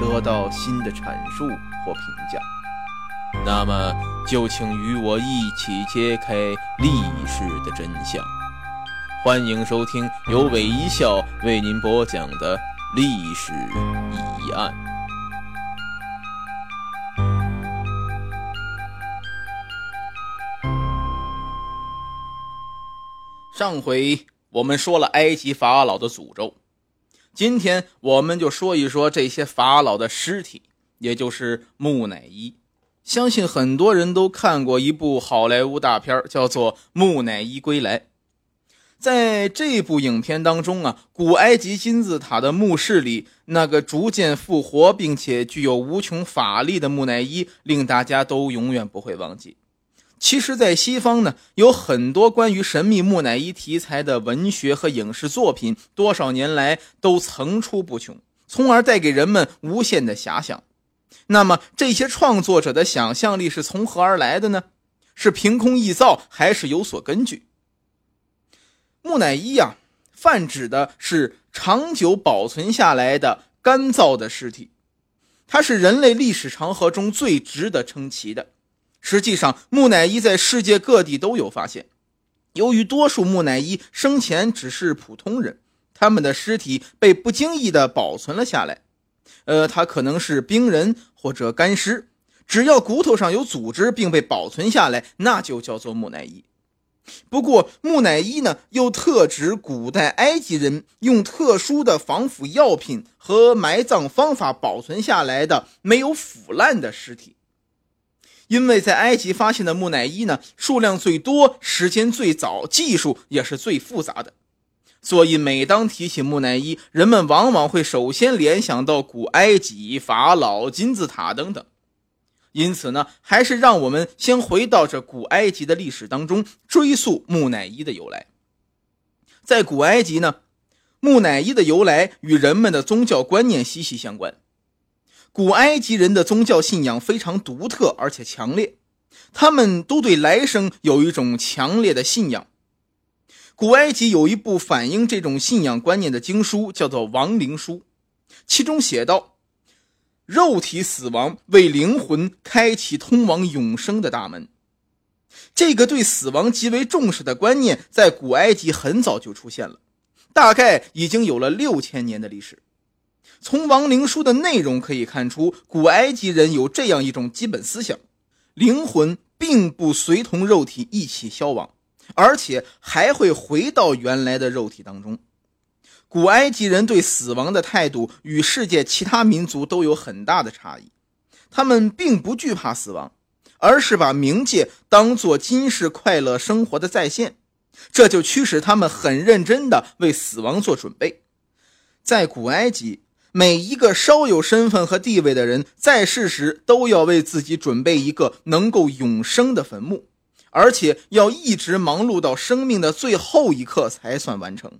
得到新的阐述或评价。那么，就请与我一起揭开历史的真相。欢迎收听由韦一笑为您播讲的历史疑案。上回我们说了埃及法老的诅咒，今天我们就说一说这些法老的尸体，也就是木乃伊。相信很多人都看过一部好莱坞大片，叫做《木乃伊归来》。在这部影片当中啊，古埃及金字塔的墓室里那个逐渐复活并且具有无穷法力的木乃伊，令大家都永远不会忘记。其实，在西方呢，有很多关于神秘木乃伊题材的文学和影视作品，多少年来都层出不穷，从而带给人们无限的遐想。那么，这些创作者的想象力是从何而来的呢？是凭空臆造，还是有所根据？木乃伊呀，泛指的是长久保存下来的干燥的尸体，它是人类历史长河中最值得称奇的。实际上，木乃伊在世界各地都有发现。由于多数木乃伊生前只是普通人，他们的尸体被不经意地保存了下来。呃，他可能是冰人或者干尸，只要骨头上有组织并被保存下来，那就叫做木乃伊。不过，木乃伊呢，又特指古代埃及人用特殊的防腐药品和埋葬方法保存下来的没有腐烂的尸体。因为在埃及发现的木乃伊呢，数量最多，时间最早，技术也是最复杂的，所以每当提起木乃伊，人们往往会首先联想到古埃及法老、金字塔等等。因此呢，还是让我们先回到这古埃及的历史当中，追溯木乃伊的由来。在古埃及呢，木乃伊的由来与人们的宗教观念息息相关。古埃及人的宗教信仰非常独特而且强烈，他们都对来生有一种强烈的信仰。古埃及有一部反映这种信仰观念的经书，叫做《亡灵书》，其中写道：“肉体死亡为灵魂开启通往永生的大门。”这个对死亡极为重视的观念，在古埃及很早就出现了，大概已经有了六千年的历史。从亡灵书的内容可以看出，古埃及人有这样一种基本思想：灵魂并不随同肉体一起消亡，而且还会回到原来的肉体当中。古埃及人对死亡的态度与世界其他民族都有很大的差异，他们并不惧怕死亡，而是把冥界当作今世快乐生活的再现，这就驱使他们很认真地为死亡做准备。在古埃及。每一个稍有身份和地位的人，在世时都要为自己准备一个能够永生的坟墓，而且要一直忙碌到生命的最后一刻才算完成。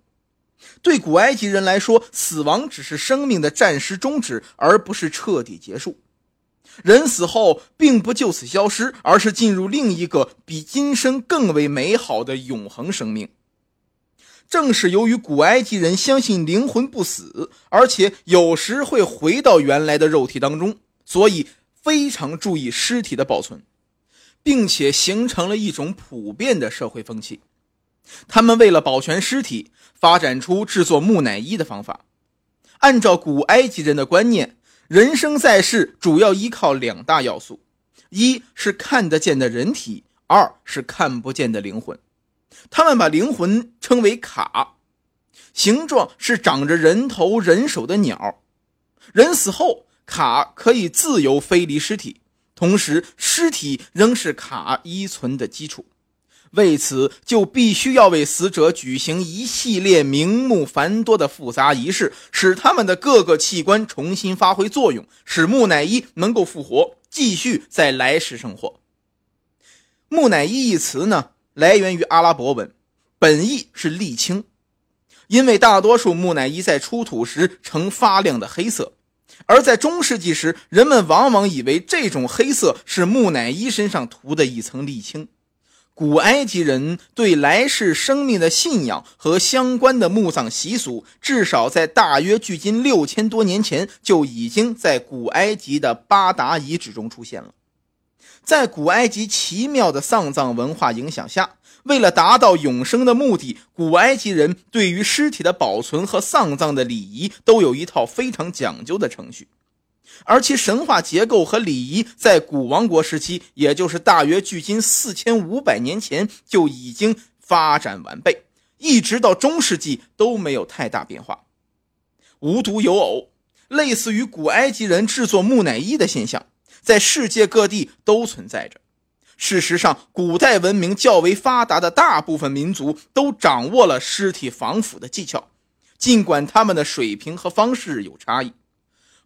对古埃及人来说，死亡只是生命的暂时终止，而不是彻底结束。人死后并不就此消失，而是进入另一个比今生更为美好的永恒生命。正是由于古埃及人相信灵魂不死，而且有时会回到原来的肉体当中，所以非常注意尸体的保存，并且形成了一种普遍的社会风气。他们为了保全尸体，发展出制作木乃伊的方法。按照古埃及人的观念，人生在世主要依靠两大要素：一是看得见的人体，二是看不见的灵魂。他们把灵魂称为卡，形状是长着人头人手的鸟。人死后，卡可以自由飞离尸体，同时尸体仍是卡依存的基础。为此，就必须要为死者举行一系列名目繁多的复杂仪式，使他们的各个器官重新发挥作用，使木乃伊能够复活，继续在来世生活。木乃伊一词呢，来源于阿拉伯文，本意是沥青，因为大多数木乃伊在出土时呈发亮的黑色，而在中世纪时，人们往往以为这种黑色是木乃伊身上涂的一层沥青。古埃及人对来世生命的信仰和相关的墓葬习俗，至少在大约距今六千多年前就已经在古埃及的巴达遗址中出现了。在古埃及奇妙的丧葬文化影响下，为了达到永生的目的，古埃及人对于尸体的保存和丧葬的礼仪都有一套非常讲究的程序。而其神话结构和礼仪在古王国时期，也就是大约距今四千五百年前就已经发展完备，一直到中世纪都没有太大变化。无独有偶，类似于古埃及人制作木乃伊的现象，在世界各地都存在着。事实上，古代文明较为发达的大部分民族都掌握了尸体防腐的技巧，尽管他们的水平和方式有差异。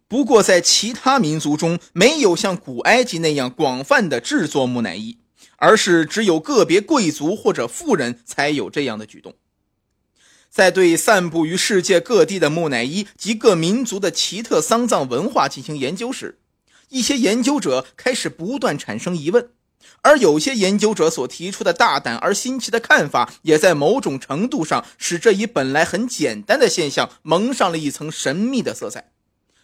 不过，在其他民族中，没有像古埃及那样广泛的制作木乃伊，而是只有个别贵族或者富人才有这样的举动。在对散布于世界各地的木乃伊及各民族的奇特丧葬文化进行研究时，一些研究者开始不断产生疑问，而有些研究者所提出的大胆而新奇的看法，也在某种程度上使这一本来很简单的现象蒙上了一层神秘的色彩。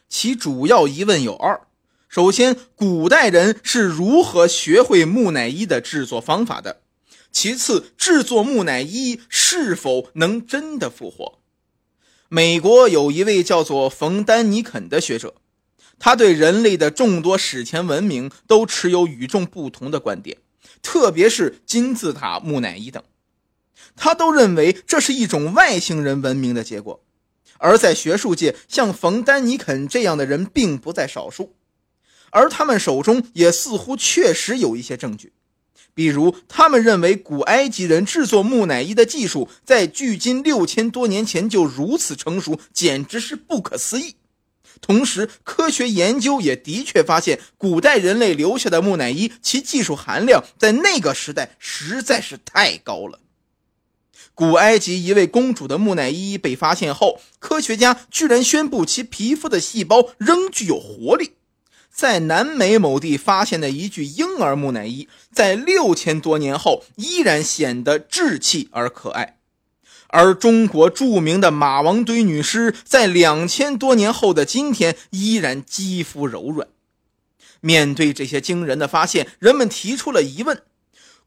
其主要疑问有二：首先，古代人是如何学会木乃伊的制作方法的？其次，制作木乃伊是否能真的复活？美国有一位叫做冯·丹尼肯的学者，他对人类的众多史前文明都持有与众不同的观点，特别是金字塔、木乃伊等，他都认为这是一种外星人文明的结果。而在学术界，像冯·丹尼肯这样的人并不在少数，而他们手中也似乎确实有一些证据，比如他们认为古埃及人制作木乃伊的技术在距今六千多年前就如此成熟，简直是不可思议。同时，科学研究也的确发现，古代人类留下的木乃伊，其技术含量在那个时代实在是太高了。古埃及一位公主的木乃伊被发现后，科学家居然宣布其皮肤的细胞仍具有活力。在南美某地发现的一具婴儿木乃伊，在六千多年后依然显得稚气而可爱。而中国著名的马王堆女尸，在两千多年后的今天依然肌肤柔软。面对这些惊人的发现，人们提出了疑问。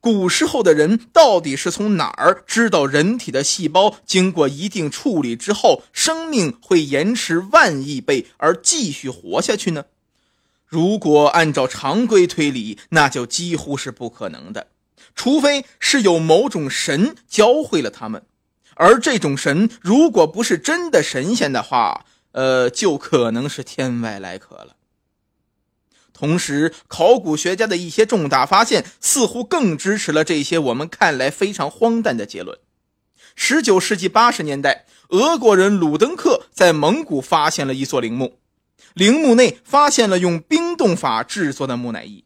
古时候的人到底是从哪儿知道人体的细胞经过一定处理之后，生命会延迟万亿倍而继续活下去呢？如果按照常规推理，那就几乎是不可能的，除非是有某种神教会了他们，而这种神如果不是真的神仙的话，呃，就可能是天外来客了。同时，考古学家的一些重大发现似乎更支持了这些我们看来非常荒诞的结论。十九世纪八十年代，俄国人鲁登克在蒙古发现了一座陵墓，陵墓内发现了用冰冻法制作的木乃伊。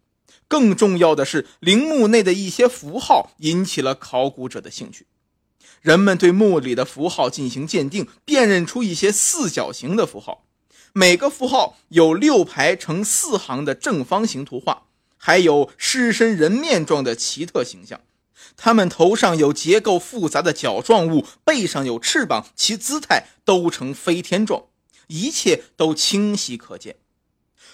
更重要的是，陵墓内的一些符号引起了考古者的兴趣。人们对墓里的符号进行鉴定，辨认出一些四角形的符号。每个符号有六排成四行的正方形图画，还有狮身人面状的奇特形象。它们头上有结构复杂的角状物，背上有翅膀，其姿态都呈飞天状，一切都清晰可见。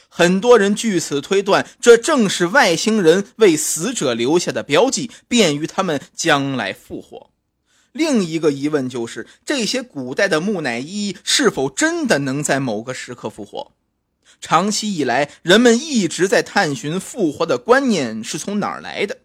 很多人据此推断，这正是外星人为死者留下的标记，便于他们将来复活。另一个疑问就是，这些古代的木乃伊是否真的能在某个时刻复活？长期以来，人们一直在探寻复活的观念是从哪儿来的。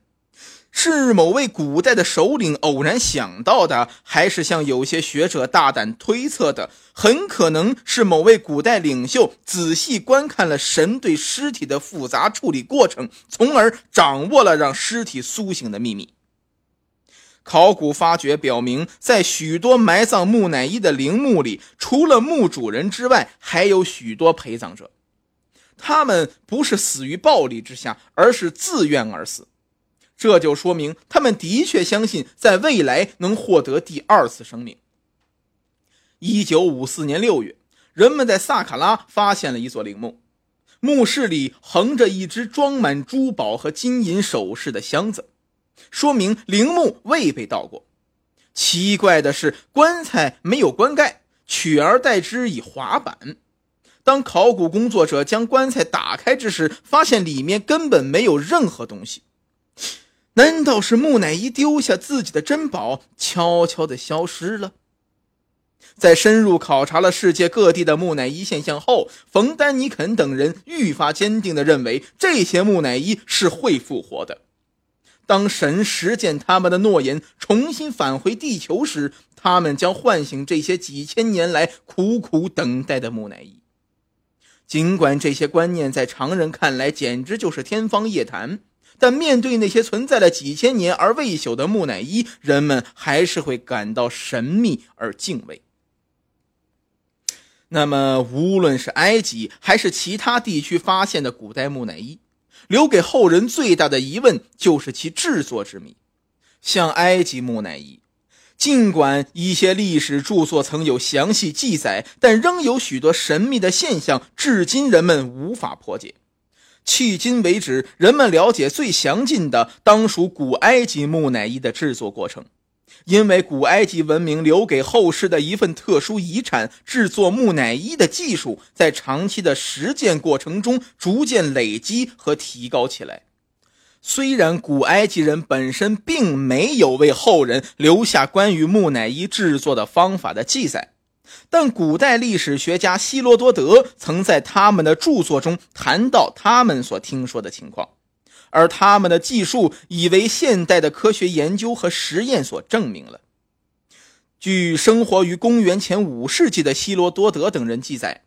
是某位古代的首领偶然想到的，还是像有些学者大胆推测的，很可能是某位古代领袖仔细观看了神对尸体的复杂处理过程，从而掌握了让尸体苏醒的秘密？考古发掘表明，在许多埋葬木乃伊的陵墓里，除了墓主人之外，还有许多陪葬者，他们不是死于暴力之下，而是自愿而死。这就说明他们的确相信在未来能获得第二次生命。一九五四年六月，人们在萨卡拉发现了一座陵墓，墓室里横着一只装满珠宝和金银首饰的箱子，说明陵墓未被盗过。奇怪的是，棺材没有棺盖，取而代之以滑板。当考古工作者将棺材打开之时，发现里面根本没有任何东西。难道是木乃伊丢下自己的珍宝，悄悄地消失了？在深入考察了世界各地的木乃伊现象后，冯·丹尼肯等人愈发坚定地认为，这些木乃伊是会复活的。当神实践他们的诺言，重新返回地球时，他们将唤醒这些几千年来苦苦等待的木乃伊。尽管这些观念在常人看来简直就是天方夜谭。但面对那些存在了几千年而未朽的木乃伊，人们还是会感到神秘而敬畏。那么，无论是埃及还是其他地区发现的古代木乃伊，留给后人最大的疑问就是其制作之谜。像埃及木乃伊，尽管一些历史著作曾有详细记载，但仍有许多神秘的现象，至今人们无法破解。迄今为止，人们了解最详尽的当属古埃及木乃伊的制作过程，因为古埃及文明留给后世的一份特殊遗产——制作木乃伊的技术，在长期的实践过程中逐渐累积和提高起来。虽然古埃及人本身并没有为后人留下关于木乃伊制作的方法的记载。但古代历史学家希罗多德曾在他们的著作中谈到他们所听说的情况，而他们的技术已为现代的科学研究和实验所证明了。据生活于公元前五世纪的希罗多德等人记载，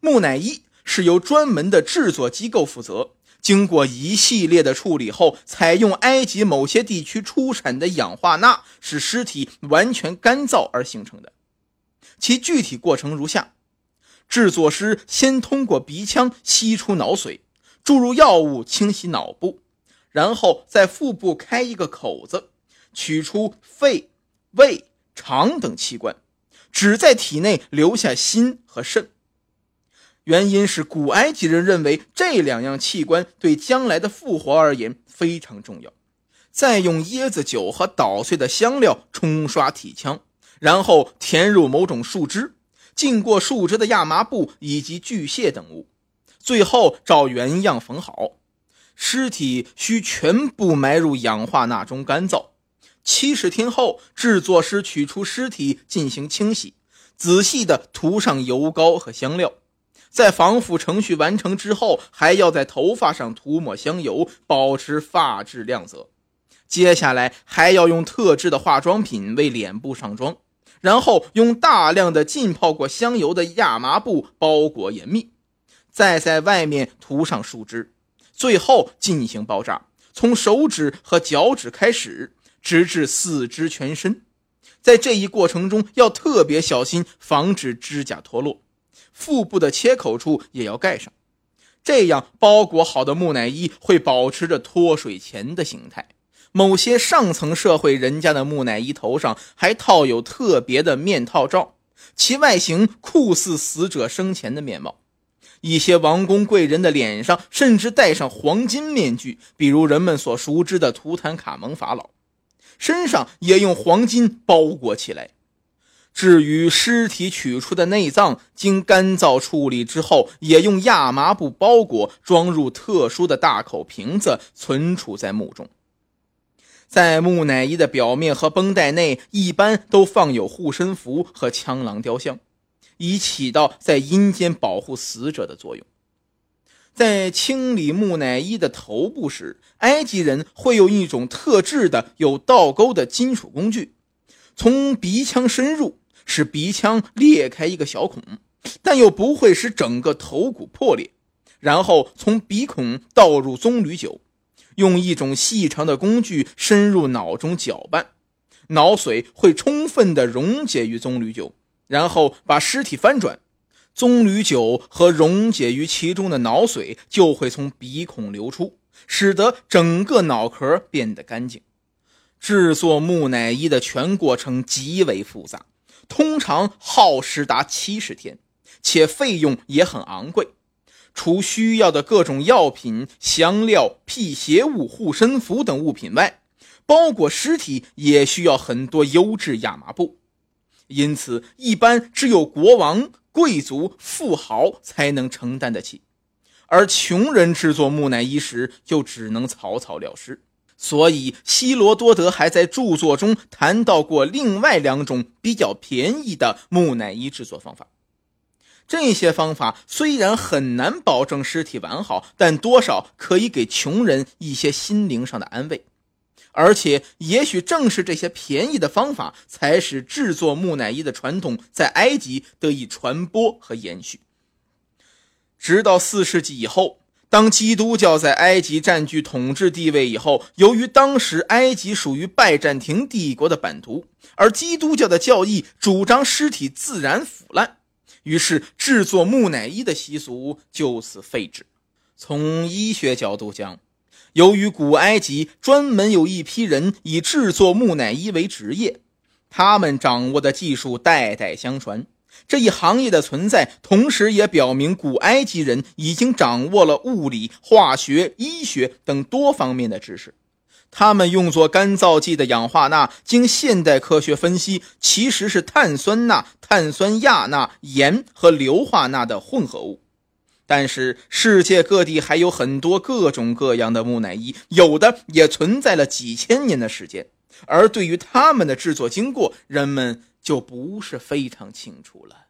木乃伊是由专门的制作机构负责，经过一系列的处理后，采用埃及某些地区出产的氧化钠，使尸体完全干燥而形成的。其具体过程如下：制作师先通过鼻腔吸出脑髓，注入药物清洗脑部，然后在腹部开一个口子，取出肺、胃、肠等器官，只在体内留下心和肾。原因是古埃及人认为这两样器官对将来的复活而言非常重要。再用椰子酒和捣碎的香料冲刷体腔。然后填入某种树枝，浸过树枝的亚麻布以及巨蟹等物，最后照原样缝好。尸体需全部埋入氧化钠中干燥。七十天后，制作师取出尸体进行清洗，仔细地涂上油膏和香料。在防腐程序完成之后，还要在头发上涂抹香油，保持发质亮泽。接下来还要用特制的化妆品为脸部上妆。然后用大量的浸泡过香油的亚麻布包裹严密，再在外面涂上树枝，最后进行包扎，从手指和脚趾开始，直至四肢全身。在这一过程中要特别小心，防止指甲脱落。腹部的切口处也要盖上，这样包裹好的木乃伊会保持着脱水前的形态。某些上层社会人家的木乃伊头上还套有特别的面套罩，其外形酷似死者生前的面貌。一些王公贵人的脸上甚至戴上黄金面具，比如人们所熟知的图坦卡蒙法老，身上也用黄金包裹起来。至于尸体取出的内脏，经干燥处理之后，也用亚麻布包裹，装入特殊的大口瓶子，存储在墓中。在木乃伊的表面和绷带内，一般都放有护身符和枪狼雕像，以起到在阴间保护死者的作用。在清理木乃伊的头部时，埃及人会用一种特制的有倒钩的金属工具，从鼻腔深入，使鼻腔裂开一个小孔，但又不会使整个头骨破裂。然后从鼻孔倒入棕榈酒，用一种细长的工具深入脑中搅拌，脑髓会充分的溶解于棕榈酒，然后把尸体翻转。棕榈酒和溶解于其中的脑髓就会从鼻孔流出，使得整个脑壳变得干净。制作木乃伊的全过程极为复杂，通常耗时达七十天，且费用也很昂贵。除需要的各种药品、香料、辟邪物、护身符等物品外，包裹尸体也需要很多优质亚麻布，因此一般只有国王。贵族、富豪才能承担得起，而穷人制作木乃伊时就只能草草了事。所以，希罗多德还在著作中谈到过另外两种比较便宜的木乃伊制作方法。这些方法虽然很难保证尸体完好，但多少可以给穷人一些心灵上的安慰。而且，也许正是这些便宜的方法，才使制作木乃伊的传统在埃及得以传播和延续。直到四世纪以后，当基督教在埃及占据统治地位以后，由于当时埃及属于拜占庭帝国的版图，而基督教的教义主张尸体自然腐烂，于是制作木乃伊的习俗就此废止。从医学角度讲，由于古埃及专门有一批人以制作木乃伊为职业，他们掌握的技术代代相传。这一行业的存在，同时也表明古埃及人已经掌握了物理、化学、医学等多方面的知识。他们用作干燥剂的氧化钠，经现代科学分析，其实是碳酸钠、碳酸亚钠、盐和硫化钠的混合物。但是世界各地还有很多各种各样的木乃伊，有的也存在了几千年的时间，而对于他们的制作经过，人们就不是非常清楚了。